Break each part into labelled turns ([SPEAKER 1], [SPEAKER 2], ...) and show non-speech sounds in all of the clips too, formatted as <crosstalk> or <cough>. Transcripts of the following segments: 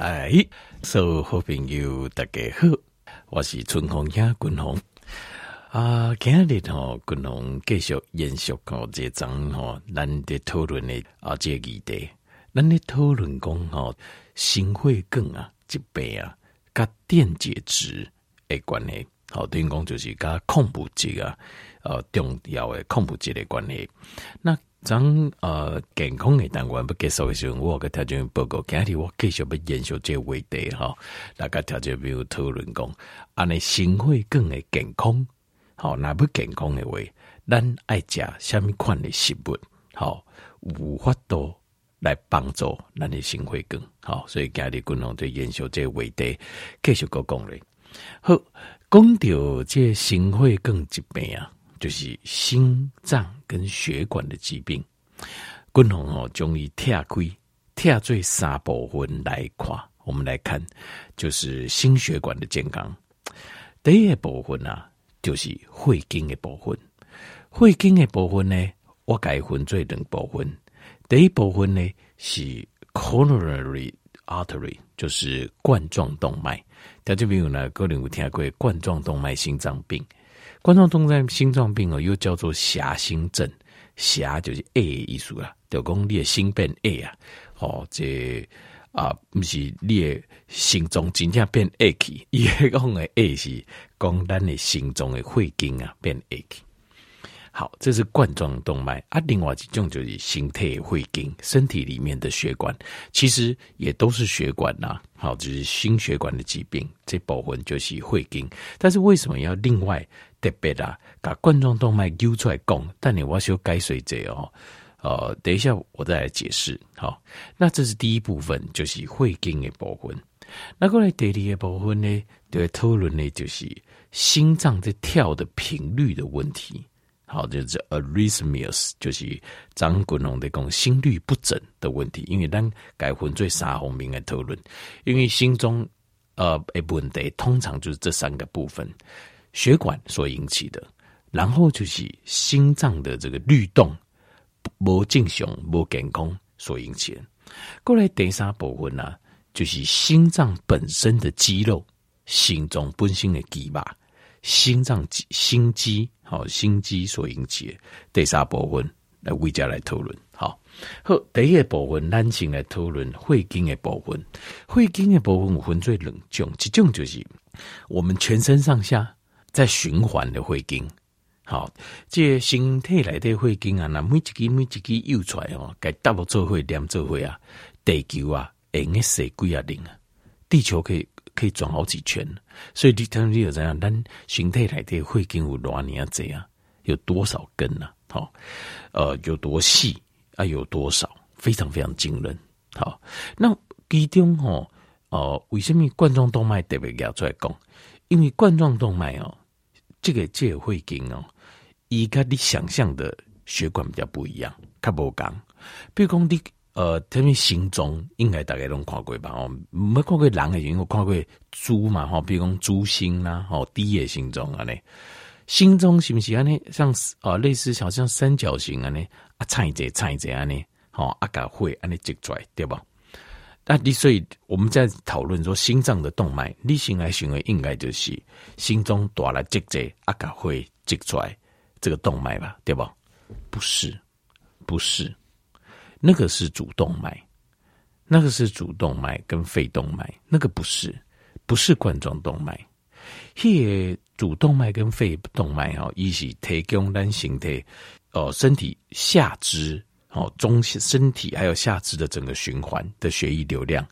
[SPEAKER 1] 哎，所有好朋友大家好，我是春风兄君鸿啊。今日吼，君鸿继续延续哦，这章吼，咱的讨论的啊，这议题，咱的讨论讲吼，心血管啊，疾病啊，甲电解质的关系，好，等于讲就是甲矿物质啊，呃，重要的矿物质的关系，那。当呃健康的单元不结束的时候，我个条件报告，今日我继续要研究这个话题哈。大家条件比如讨论讲，安尼心血管的健康，好，那不健康的话，咱爱食什么款的食物，好，有法度来帮助咱的心血管，好，所以今日共同对研究这个话题，继续个讲嘞。好，讲到这心血管疾病啊。就是心脏跟血管的疾病，共同哦，将以拆开拆做三部分来看。我们来看，就是心血管的健康。第一部分啊，就是血经的部分。血经的部分呢，我改分做两部分。第一部分呢是 coronary artery，就是冠状动脉。大家比如呢，可能有听过冠状动脉心脏病。冠状动脉心脏病哦，又叫做狭心症，狭就是 A 的意思啦，就讲你的心变 A 啊，哦，这啊不是你的心脏真正变 A 去，<laughs> 伊讲的 A 是讲咱的心脏的血经啊变 A 去。好，这是冠状动脉啊，另外一种就是心体血经，身体里面的血管其实也都是血管呐。好，就是心血管的疾病，这部分就是血经。但是为什么要另外特别啊，把冠状动脉揪出来讲？但你我需要改水这哦，呃，等一下我再来解释。好，那这是第一部分，就是会经的部分。那过来第二个部分呢，对讨论呢，就是心脏在跳的频率的问题。好，就是 arrhythmias，就是张国荣的讲心律不整的问题。因为咱改分最三方面的讨论，因为心中呃诶问题通常就是这三个部分：血管所引起的，然后就是心脏的这个律动不正常、不健康所引起的。过来第三部分呢、啊，就是心脏本身的肌肉，心脏本身的肌肉。心脏心肌，好心肌所引起的第三部分来为家来讨论。好，好，第一个部分，咱先来讨论血经的部分。血经的部分有分最两种，一种就是我们全身上下在循环的血经。好，这身体内的血经啊，那每一支每一支又出来哦，该大不做会连做会啊，地球啊，应该是几啊零啊，地球可以。可以转好几圈，所以你听你有怎样？咱身体内的血经有多少年啊？这样有多少根呢？好，呃，有多细啊？有多少？非常非常惊人。好，那其中哦，呃，为什么冠状动脉特别要出来讲？因为冠状动脉哦，这个这个血经哦，伊甲你想象的血管比较不一样，较无共。比如讲你。呃，特别心脏应该大家拢看过吧？哦，没看过人的原因，我看过猪嘛，吼，比如讲猪心啦，哦，低的心脏啊，呢，心脏是不是安尼？像啊，类似好像三角形啊，呢，啊，颤一节，差一节啊，呢，好，啊，甲会安尼挤出来，对吧？那你所以我们在讨论说心脏的动脉，你先来行为应该就是心中多了挤挤，啊，甲会挤出来这个动脉吧？对吧？不是，不是。那个是主动脉，那个是主动脉跟肺动脉，那个不是，不是冠状动脉。嘿，主动脉跟肺动脉哦，一起提供咱形态哦，身体下肢哦，中身体还有下肢的整个循环的血液流量。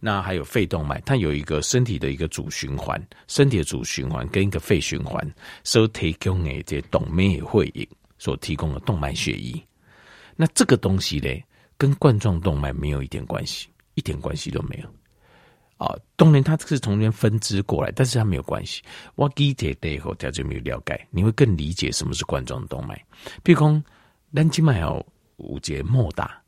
[SPEAKER 1] 那还有肺动脉，它有一个身体的一个主循环，身体的主循环跟一个肺循环所提供的这动脉血液所提供的动脉血液。那这个东西呢，跟冠状动脉没有一点关系，一点关系都没有。啊，当然它是从那边分支过来，但是它没有关系。我记得以后大家没有了解，你会更理解什么是冠状动脉。譬如讲，咱今麦有五节莫大，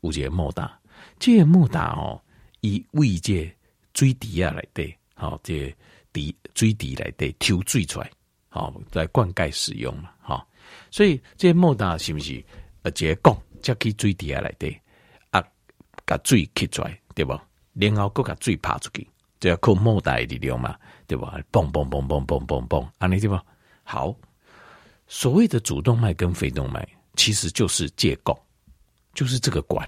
[SPEAKER 1] 五节莫大，这个莫大哦，以为这水滴啊来对，好，这滴水滴来对抽水出来，好来灌溉使用嘛，好，所以这莫大是不是？呃，这个讲，才去水底下来的啊，把水吸出来，对不？然后搁把水拍出去，就要靠莫大的力量嘛，对吧？嘣嘣嘣嘣嘣嘣嘣，安尼对不？好，所谓的主动脉跟肺动脉，其实就是借供，就是这个管，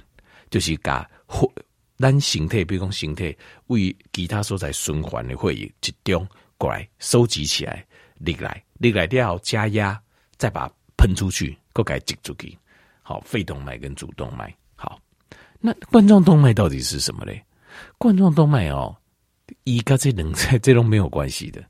[SPEAKER 1] 就是把会咱形态，比如讲形态为其他所在循环的会议集中过来收集起来，立来立来掉加压，再把喷出去，搁给挤出去。好，肺动脉跟主动脉。好，那冠状动脉到底是什么嘞？冠状动脉哦，一个这两在这都没有关系的。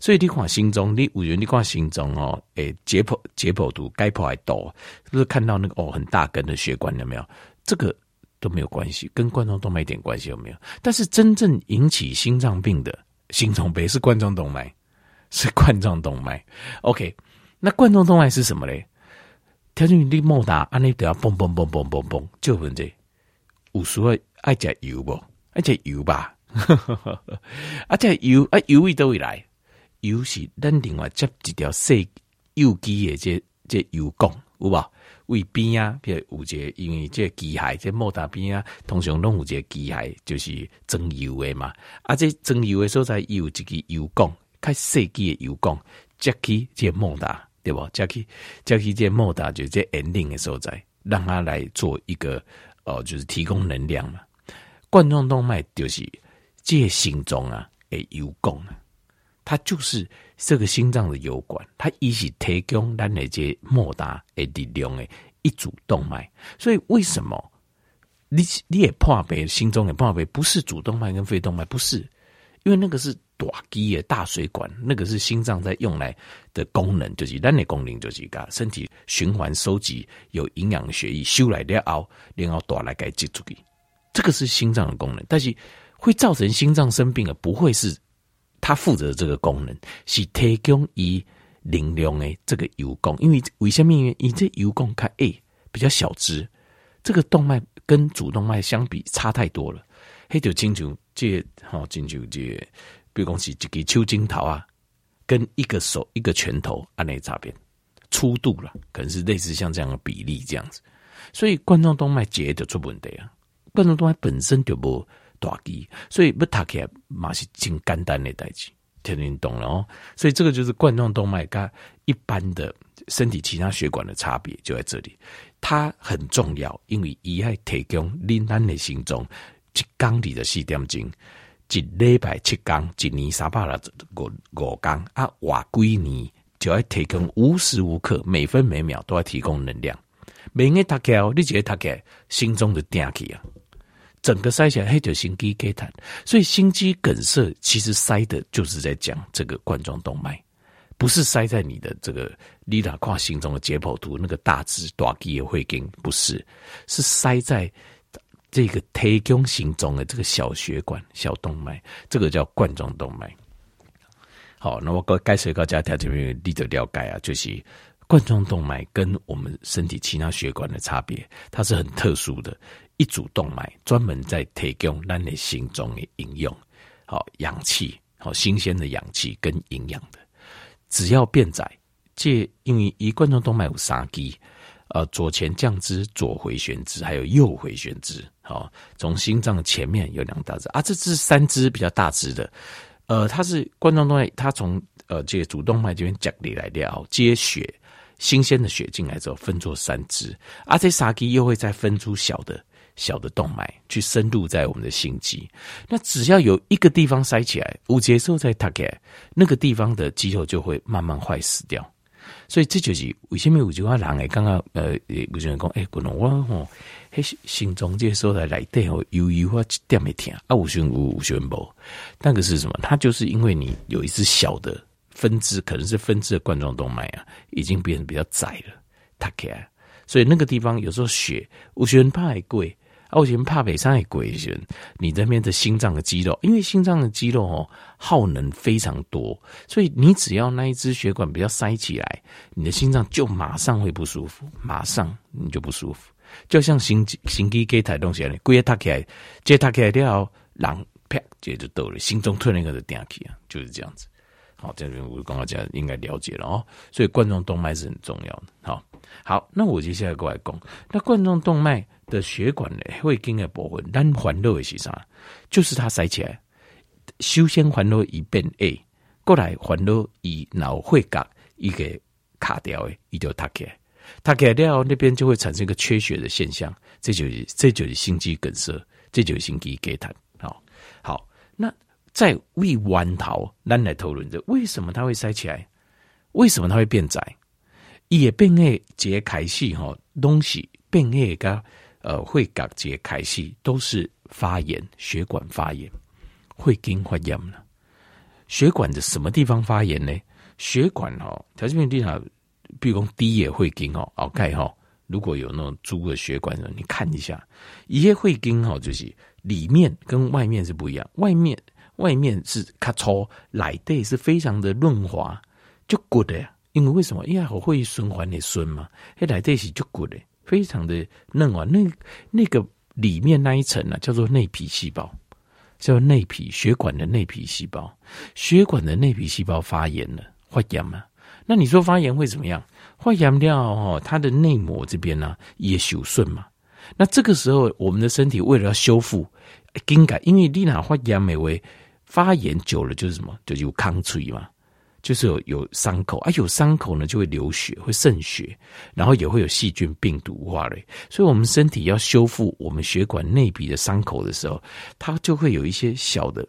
[SPEAKER 1] 所以你看心中，你五元你看心中哦，诶，解剖解剖图解剖还多，是不是看到那个哦很大根的血管有没有？这个都没有关系，跟冠状动脉一点关系有没有？但是真正引起心脏病的心脏病是冠状动脉，是冠状动脉。OK，那冠状动脉是什么嘞？条件你莫打，安尼都要嘣嘣嘣嘣嘣嘣，就问这有时候爱食油不？爱食油吧？<laughs> 啊，这油啊油味都会来，油是咱另外接一条细有机的这这油管，有无？为边啊，比如有一个因为这机械，这莫打边啊，通常拢有一个机械，就是装油的嘛。啊，这装油的所在有一个油管，较细机的油管，接去这莫打。对不？加去加去这莫达就这 ending 的所在，让它来做一个哦，就是提供能量嘛。冠状动脉就是这心脏啊，诶，油管啊，它就是这个心脏的油管，它一起提供咱的这莫大诶力量诶一组动脉。所以为什么你你也破白心中也破白，不是主动脉跟肺动脉，不是，因为那个是。大机的大水管，那个是心脏在用来的功能，就是咱的功能，就是把身体循环收集有营养血液修来了后，然后带来给挤出去，这个是心脏的功能。但是会造成心脏生病的，不会是它负责这个功能，是提供以能量的这个油供。因为为什么？因为这油供看诶比较小只，这个动脉跟主动脉相比差太多了。黑就清楚这好清楚这。比如讲是一个手指头啊，跟一个手一个拳头按那差别粗度了，可能是类似像这样的比例这样子，所以冠状动脉结就出问题啊。冠状动脉本身就无大机，所以不打开嘛是真简单的代志，听听懂了哦。所以这个就是冠状动脉跟一般的身体其他血管的差别就在这里，它很重要，因为伊还提供你咱的心脏一公里的四点钟。一礼拜七天，一年三百六十五五天啊，活几年就要提供无时无刻、每分每秒都要提供能量。每个他开，你觉得他开心中的电气啊，整个塞起来，黑就心肌梗塞。所以心肌梗塞其实塞的就是在讲这个冠状动脉，不是塞在你的这个你哪跨心中的解剖图那个大致大肌也会跟不是，是塞在。这个提供心脏的这个小血管、小动脉，这个叫冠状动脉。好，那么该该谁告家条这边你得了解啊，就是冠状动脉跟我们身体其他血管的差别，它是很特殊的，一组动脉专门在提供咱的心中的营养，好氧气，好新鲜的氧气跟营养的，只要变窄，这因为一冠状动脉有三基。呃，左前降支、左回旋支，还有右回旋支。好，从心脏前面有两大支啊，这支三支比较大支的。呃，它是冠状动脉，它从呃这个主动脉这边讲里来了，接血新鲜的血进来之后，分作三支。啊，这三支又会再分出小的小的动脉，去深入在我们的心肌。那只要有一个地方塞起来，五节之后再打开，那个地方的肌肉就会慢慢坏死掉。所以这就是为什么有句话人诶，刚刚呃，有些人讲，诶，可能我吼，迄心中这时候来来对哦，有有话一点没听啊，有时有有时无，那个是什么？它就是因为你有一支小的分支，可能是分支的冠状动脉啊，已经变得比较窄了，它开，所以那个地方有时候血，有些人怕还贵。啊，我前怕北上也贵一些，你这边的心脏的肌肉，因为心脏的肌肉哦耗能非常多，所以你只要那一支血管比较塞起来，你的心脏就马上会不舒服，马上你就不舒服，就像心心肌给抬东西啊，贵一塌起来，接塌起来掉，人啪接就抖了，心中突然一个的电起啊，就是这样子。好，这边我刚刚讲应该了解了哦，所以冠状动脉是很重要的。好，好，那我接下来过来讲，那冠状动脉的血管呢，会经的部分，咱环络的是啥？就是它塞起来，首先环络一变 A，过来环络以脑会角一个卡掉的，一条塌起来，塌起来掉那边就会产生一个缺血的现象，这就是这就是心肌梗塞，这就是心肌梗塞。好，好，那在胃弯头，咱来讨论着为什么它会塞起来，为什么它会变窄？也变异节开始吼，东西变异个呃会角节开始都是发炎，血管发炎，会经发炎了。血管的什么地方发炎呢？血管哈，条件地方，比如讲低也会经哦，OK 哈。如果有那种猪的血管，你看一下，一些会经哦，就是里面跟外面是不一样，外面外面是咔粗，内底是非常的润滑，就 good 的。因为为什么？因为我会循环的顺嘛，它来在一起就鼓的，非常的嫩啊。那那个里面那一层呢、啊，叫做内皮细胞，叫内皮血管的内皮细胞。血管的内皮细胞发炎了，发炎嘛。那你说发炎会怎么样？发炎掉哦，它的内膜这边呢、啊、也受损嘛。那这个时候，我们的身体为了要修复，更改，因为你那发炎美为发炎久了就是什么，就有抗脆嘛。就是有有伤口啊，有伤口呢就会流血，会渗血，然后也会有细菌、病毒化嘞。所以，我们身体要修复我们血管内壁的伤口的时候，它就会有一些小的，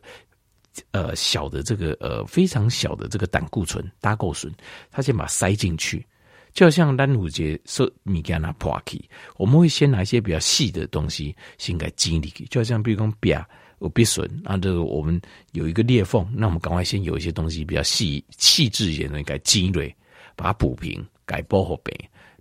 [SPEAKER 1] 呃，小的这个呃非常小的这个胆固醇、胆固醇，它先把它塞进去，就像单五节说米干那破克，我们会先拿一些比较细的东西先给挤进去，就像比如讲表。有必损啊！这个我们有一个裂缝，那我们赶快先有一些东西比较细细致一点的，给积累，把它补平，改薄荷呗。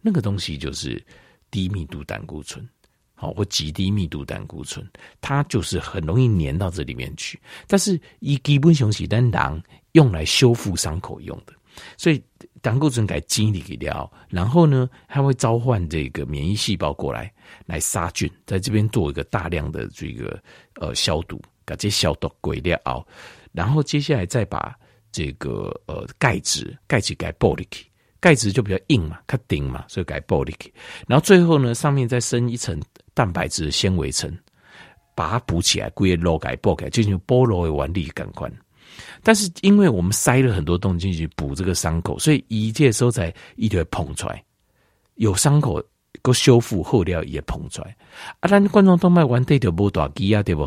[SPEAKER 1] 那个东西就是低密度胆固醇，好或极低密度胆固醇，它就是很容易粘到这里面去。但是以基本上是单囊用来修复伤口用的，所以胆固醇改积累掉，然后呢，它会召唤这个免疫细胞过来。来杀菌，在这边做一个大量的这个呃消毒，把这消毒过了，然后接下来再把这个呃钙质钙质给剥离去，钙质就比较硬嘛，它顶嘛，所以给剥离去，然后最后呢，上面再生一层蛋白质纤维层，把它补起来，归肉给剥开，进行剥落的完力感官。但是因为我们塞了很多东西去补这个伤口，所以一切时候才一直会膨出来，有伤口。个修复后料也膨出来，啊，咱冠状动脉完对就无大机啊，对不？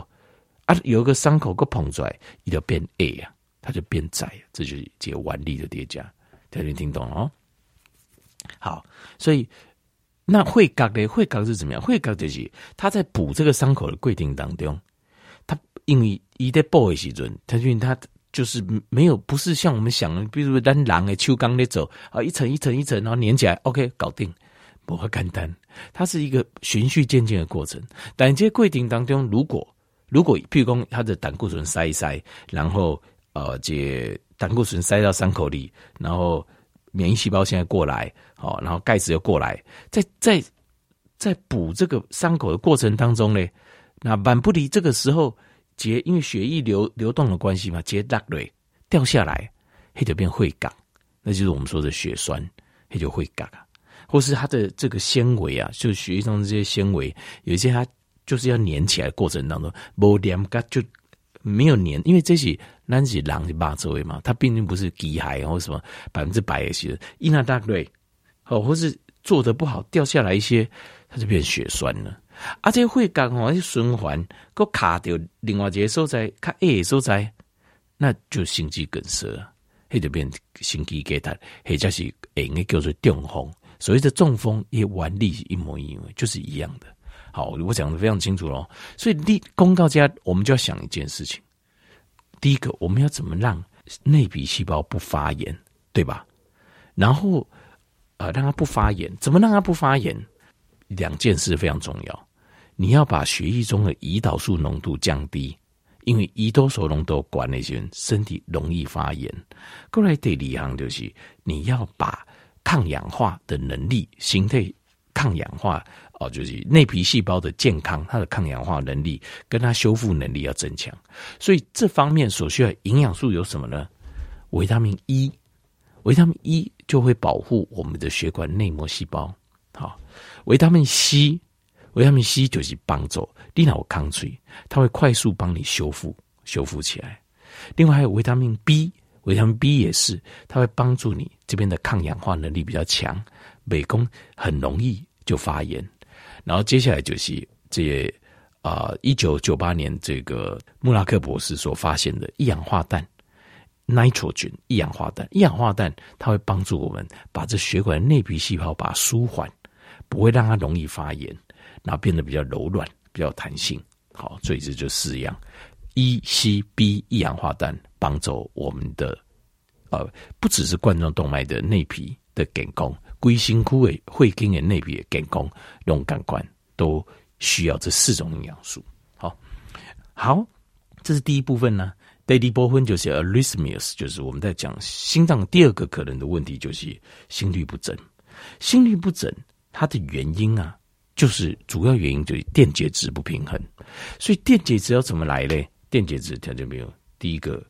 [SPEAKER 1] 啊，有个伤口个膨出来，伊就变矮啊，它就变窄，这就是这个腕力的叠加，大家听懂了哦？好，所以那会角的会角是怎么样？会角就是他在补这个伤口的规定当中，他因为伊在补的时阵，他因为他就是没有不是像我们想的，比如单狼的手工在走啊，一层一层一层，然后粘起来，OK，搞定。不会简单，它是一个循序渐进的过程。但这些过程当中，如果如果譬如说它的胆固醇塞一塞，然后呃，这胆固醇塞到伤口里，然后免疫细胞现在过来，好，然后钙质又过来，在在在补这个伤口的过程当中呢，那满不离这个时候结，因为血液流流动的关系嘛，结落泪掉下来，它就变会角，那就是我们说的血栓，它就会角。或是它的这个纤维啊，就是血液中的这些纤维，有一些它就是要粘起来的过程当中，没粘嘎就没有粘，因为这些那是狼的八周嘛，它毕竟不是机械或什么百分之百的些，一那大对，哦，或是做的不好掉下来一些，它就变血栓了。而且会刚好循环，个卡掉另外一个所在，卡 A 所在，那就心肌梗塞，它就变心肌梗塞，或者是应该叫做中风。所谓的中风也原理是一模一样，就是一样的。好，我讲的非常清楚喽。所以，立公告家，我们就要想一件事情：第一个，我们要怎么让内皮细胞不发炎，对吧？然后，呃，让它不发炎，怎么让它不发炎？两件事非常重要。你要把血液中的胰岛素浓度降低，因为胰岛素浓度高那些人身体容易发炎。过来第二行就是你要把。抗氧化的能力，形态抗氧化哦，就是内皮细胞的健康，它的抗氧化能力跟它修复能力要增强。所以这方面所需要营养素有什么呢？维他命 E，维他命 E 就会保护我们的血管内膜细胞，维他命 C，维他命 C 就是帮助你脑抗脆，它会快速帮你修复修复起来。另外还有维他命 B，维他命 B 也是，它会帮助你这边的抗氧化能力比较强，美工很容易就发炎。然后接下来就是这啊，一九九八年这个穆拉克博士所发现的一氧化氮。nitrogen 一氧化氮，一氧化氮它会帮助我们把这血管内皮细胞把它舒缓，不会让它容易发炎，然后变得比较柔软、比较弹性。好，所以这就四样：E、C、B 一氧化氮帮助我们的呃，不只是冠状动脉的内皮的健康，龟心枯萎、会经的内皮的健康，用感官都需要这四种营养素。好，好，这是第一部分呢。第二部分就是 arrhythmias，就是我们在讲心脏第二个可能的问题，就是心律不整。心律不整，它的原因啊，就是主要原因就是电解质不平衡。所以电解质要怎么来嘞？电解质条件没有，第一个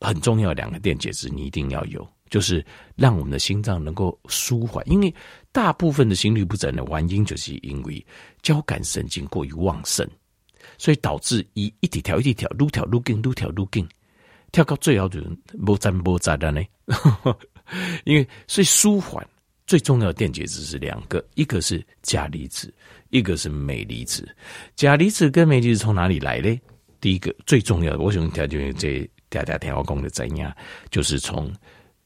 [SPEAKER 1] 很重要两个电解质你一定要有，就是让我们的心脏能够舒缓。因为大部分的心律不整的原因，就是因为交感神经过于旺盛。所以导致一一直跳一直跳，愈跳愈紧，愈跳愈紧，跳到最后就无站无站的呢。<laughs> 因为所以舒缓最重要的电解质是两个，一个是钾离子，一个是镁离子。钾离子跟镁离子从哪里来呢？第一个最重要的，我想条件这嗲嗲调工的怎样，就是从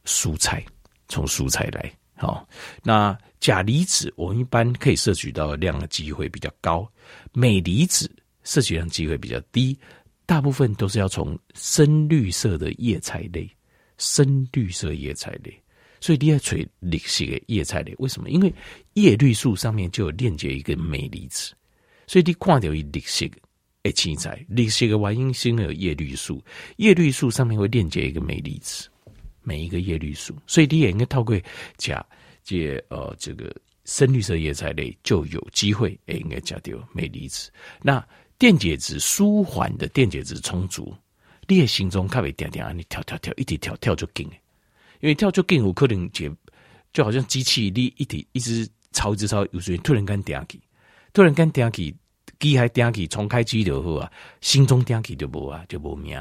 [SPEAKER 1] 蔬菜，从蔬菜来。好，那钾离子我们一般可以摄取到量的机会比较高，镁离子。摄取量机会比较低，大部分都是要从深绿色的叶菜类，深绿色叶菜类，所以你要取绿色的叶菜类。为什么？因为叶绿素上面就有链接一个镁离子，所以你看到一绿色的青菜，绿色的原因是因为有叶绿素，叶绿素上面会链接一个镁离子，每一个叶绿素，所以你也应该透过加这呃这个深绿色叶菜类就有机会诶，应该加掉镁离子。那电解质舒缓的电解质充足，你的心中开会点点啊，你跳跳跳，一直跳跳就紧，因为跳就更，有可能就就好像机器你一直一直超一直超，有时突然间点起，突然间点起，机还点起，重开机就好啊，心中点起就无啊，就无命。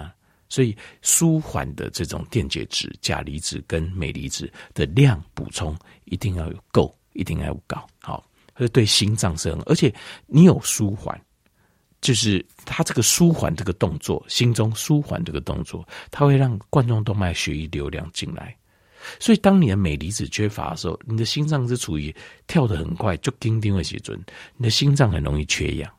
[SPEAKER 1] 所以舒缓的这种电解质，钾离子跟镁离子的量补充一定要有够，一定要有高，好，这对心脏是很，而且你有舒缓。就是它这个舒缓这个动作，心中舒缓这个动作，它会让冠状动脉血液流量进来。所以，当你的镁离子缺乏的时候，你的心脏是处于跳得很快就叮叮的时准，你的心脏很容易缺氧，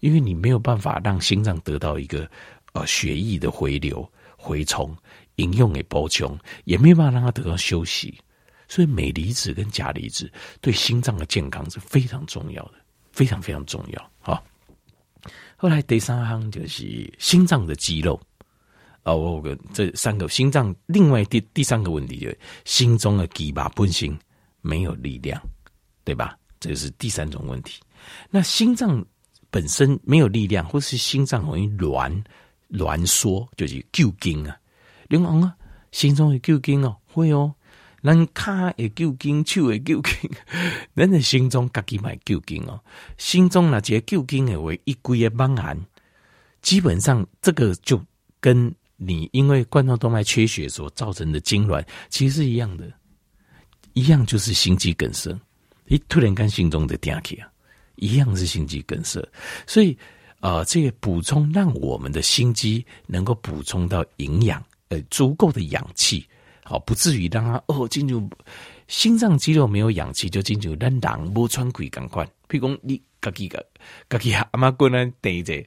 [SPEAKER 1] 因为你没有办法让心脏得到一个呃血液的回流、回冲、饮用给补充，也没有办法让它得到休息。所以，镁离子跟钾离子对心脏的健康是非常重要的，非常非常重要。好。后来第三行就是心脏的肌肉啊，我个这三个心脏，另外第第三个问题就是心中的肌肉本身没有力量，对吧？这是第三种问题。那心脏本身没有力量，或是心脏容易挛挛缩，就是旧筋啊。另外啊，心中的旧筋哦，会哦。咱脚会旧筋，手也旧筋，咱的心中自己买旧筋哦。心中那些旧筋的为一归的帮寒，基本上这个就跟你因为冠状动脉缺血所造成的痉挛其实是一样的，一样就是心肌梗塞。你突然间心中的点起啊，一样是心肌梗塞。所以啊、这个补充让我们的心肌能够补充到营养，呃，足够的氧气。好，不至于让它哦进入心脏肌肉没有氧气就进入让人无喘气感官。譬如讲你自己个自己阿妈过来等着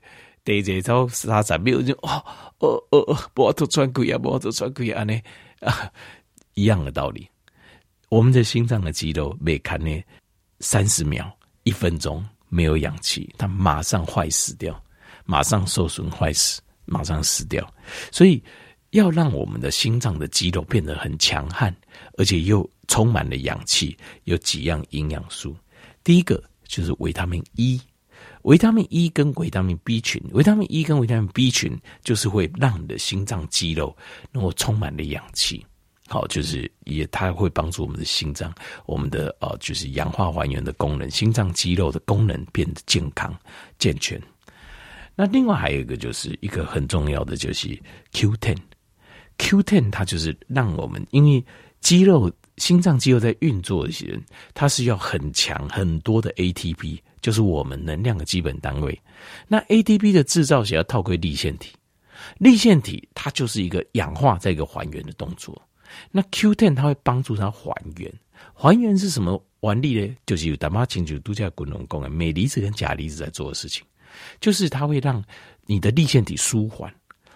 [SPEAKER 1] 等着走三十秒就哦哦哦哦，无吐喘气啊，无吐喘气啊，呢啊 <laughs> 一样的道理。我们的心脏的肌肉每看呢三十秒一分钟没有氧气，它马上坏死掉，马上受损坏死，马上死掉。所以。要让我们的心脏的肌肉变得很强悍，而且又充满了氧气，有几样营养素。第一个就是维他命 E，维他命 E 跟维他命 B 群，维他命 E 跟维他命 B 群就是会让你的心脏肌肉能够充满了氧气。好，就是也它会帮助我们的心脏，我们的呃就是氧化还原的功能，心脏肌肉的功能变得健康健全。那另外还有一个就是一个很重要的就是 Q10，Q10 它就是让我们因为肌肉心脏肌肉在运作的时，它是要很强很多的 ATP，就是我们能量的基本单位。那 ATP 的制造是要透过粒线体，立线体它就是一个氧化再一个还原的动作。那 Q10 它会帮助它还原，还原是什么原理呢？就是有大妈清就度假滚龙功啊，镁离子跟钾离子在做的事情，就是它会让你的立线体舒缓，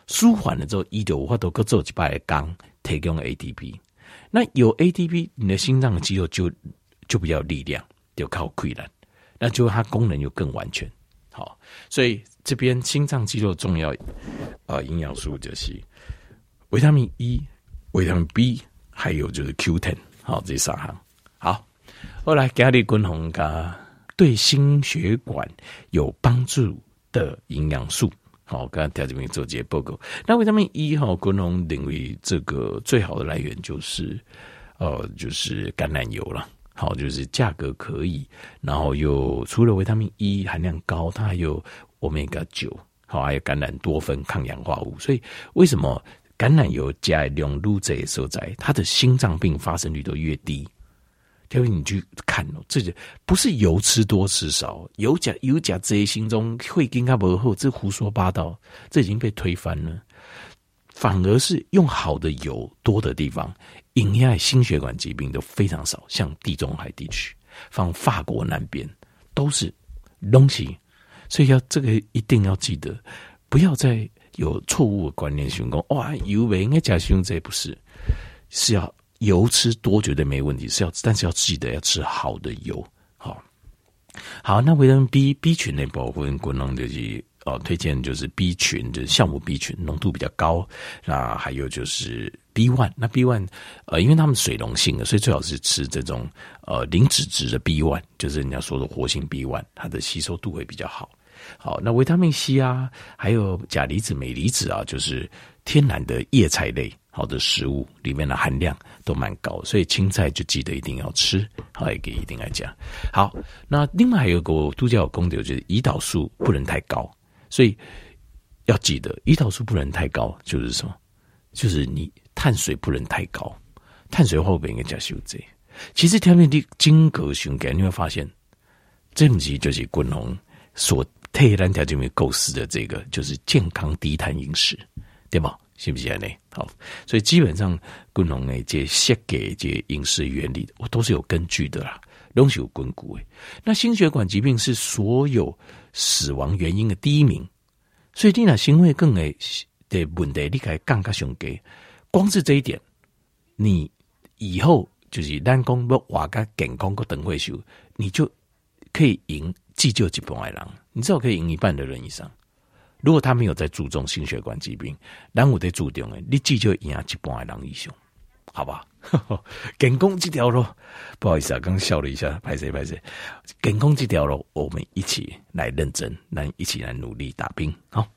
[SPEAKER 1] 舒缓了之后，一九五化都各做几百缸提供 ATP。那有 ATP，你的心脏的肌肉就就比较力量，就靠溃烂，那就它功能又更完全。好，所以这边心脏肌肉重要呃营养素就是维他命 E。维他命 B，还有就是 Q10，好，这三行。好，后来加里滚红咖对心血管有帮助的营养素，好，刚刚在这边做这些报告。那维他命 E 哈，滚红认为这个最好的来源就是，呃，就是橄榄油了。好，就是价格可以，然后又除了维他命 E 含量高，它还有欧米伽九，好，还有橄榄多酚抗氧化物。所以为什么？橄榄油加两路这些所在，它的心脏病发生率都越低。因为你去看哦，这个不是油吃多吃少，油加油加这些心中会更加不好，这胡说八道，这已经被推翻了。反而是用好的油多的地方，引起心血管疾病都非常少。像地中海地区，放法国南边都是东西，所以要这个一定要记得，不要再。有错误的观念，想讲哇，油应该加胸这不是，是要油吃多绝对没问题，是要但是要记得要吃好的油，好，好，那维他命 B B 群那部分，可能就是哦，推荐就是 B 群，就是酵母 B 群浓度比较高，那还有就是 B one，那 B one 呃，因为它们水溶性的，所以最好是吃这种呃零脂质的 B one，就是人家说的活性 B one，它的吸收度会比较好。好，那维他命 C 啊，还有钾离子、镁离子啊，就是天然的叶菜类好的食物里面的含量都蛮高，所以青菜就记得一定要吃。好，也给一定来讲。好，那另外还有个度假有功德，就是胰岛素不能太高，所以要记得胰岛素不能太高，就是什么？就是你碳水不能太高，碳水后边应该加修这。其实条面的经过循环，你会发现，这东西就是滚龙所。特然条件没构思的这个就是健康低碳饮食，对吧？是不是呢？好，所以基本上滚龙诶，这些给这饮食原理，我都是有根据的啦，东西有根骨诶。那心血管疾病是所有死亡原因的第一名，所以你那行为更诶的问题，你该更加上给。光是这一点，你以后就是单讲要活个健康个等会数，你就可以赢。急救一半的人，你至少可以赢一半的人以上。如果他没有在注重心血管疾病，然后我得注重诶，你急救赢一半的人以上，好吧？<laughs> 健康这条路，不好意思啊，刚笑了一下，拍谁拍谢。健康这条路，我们一起来认真，来一起来努力打拼，好。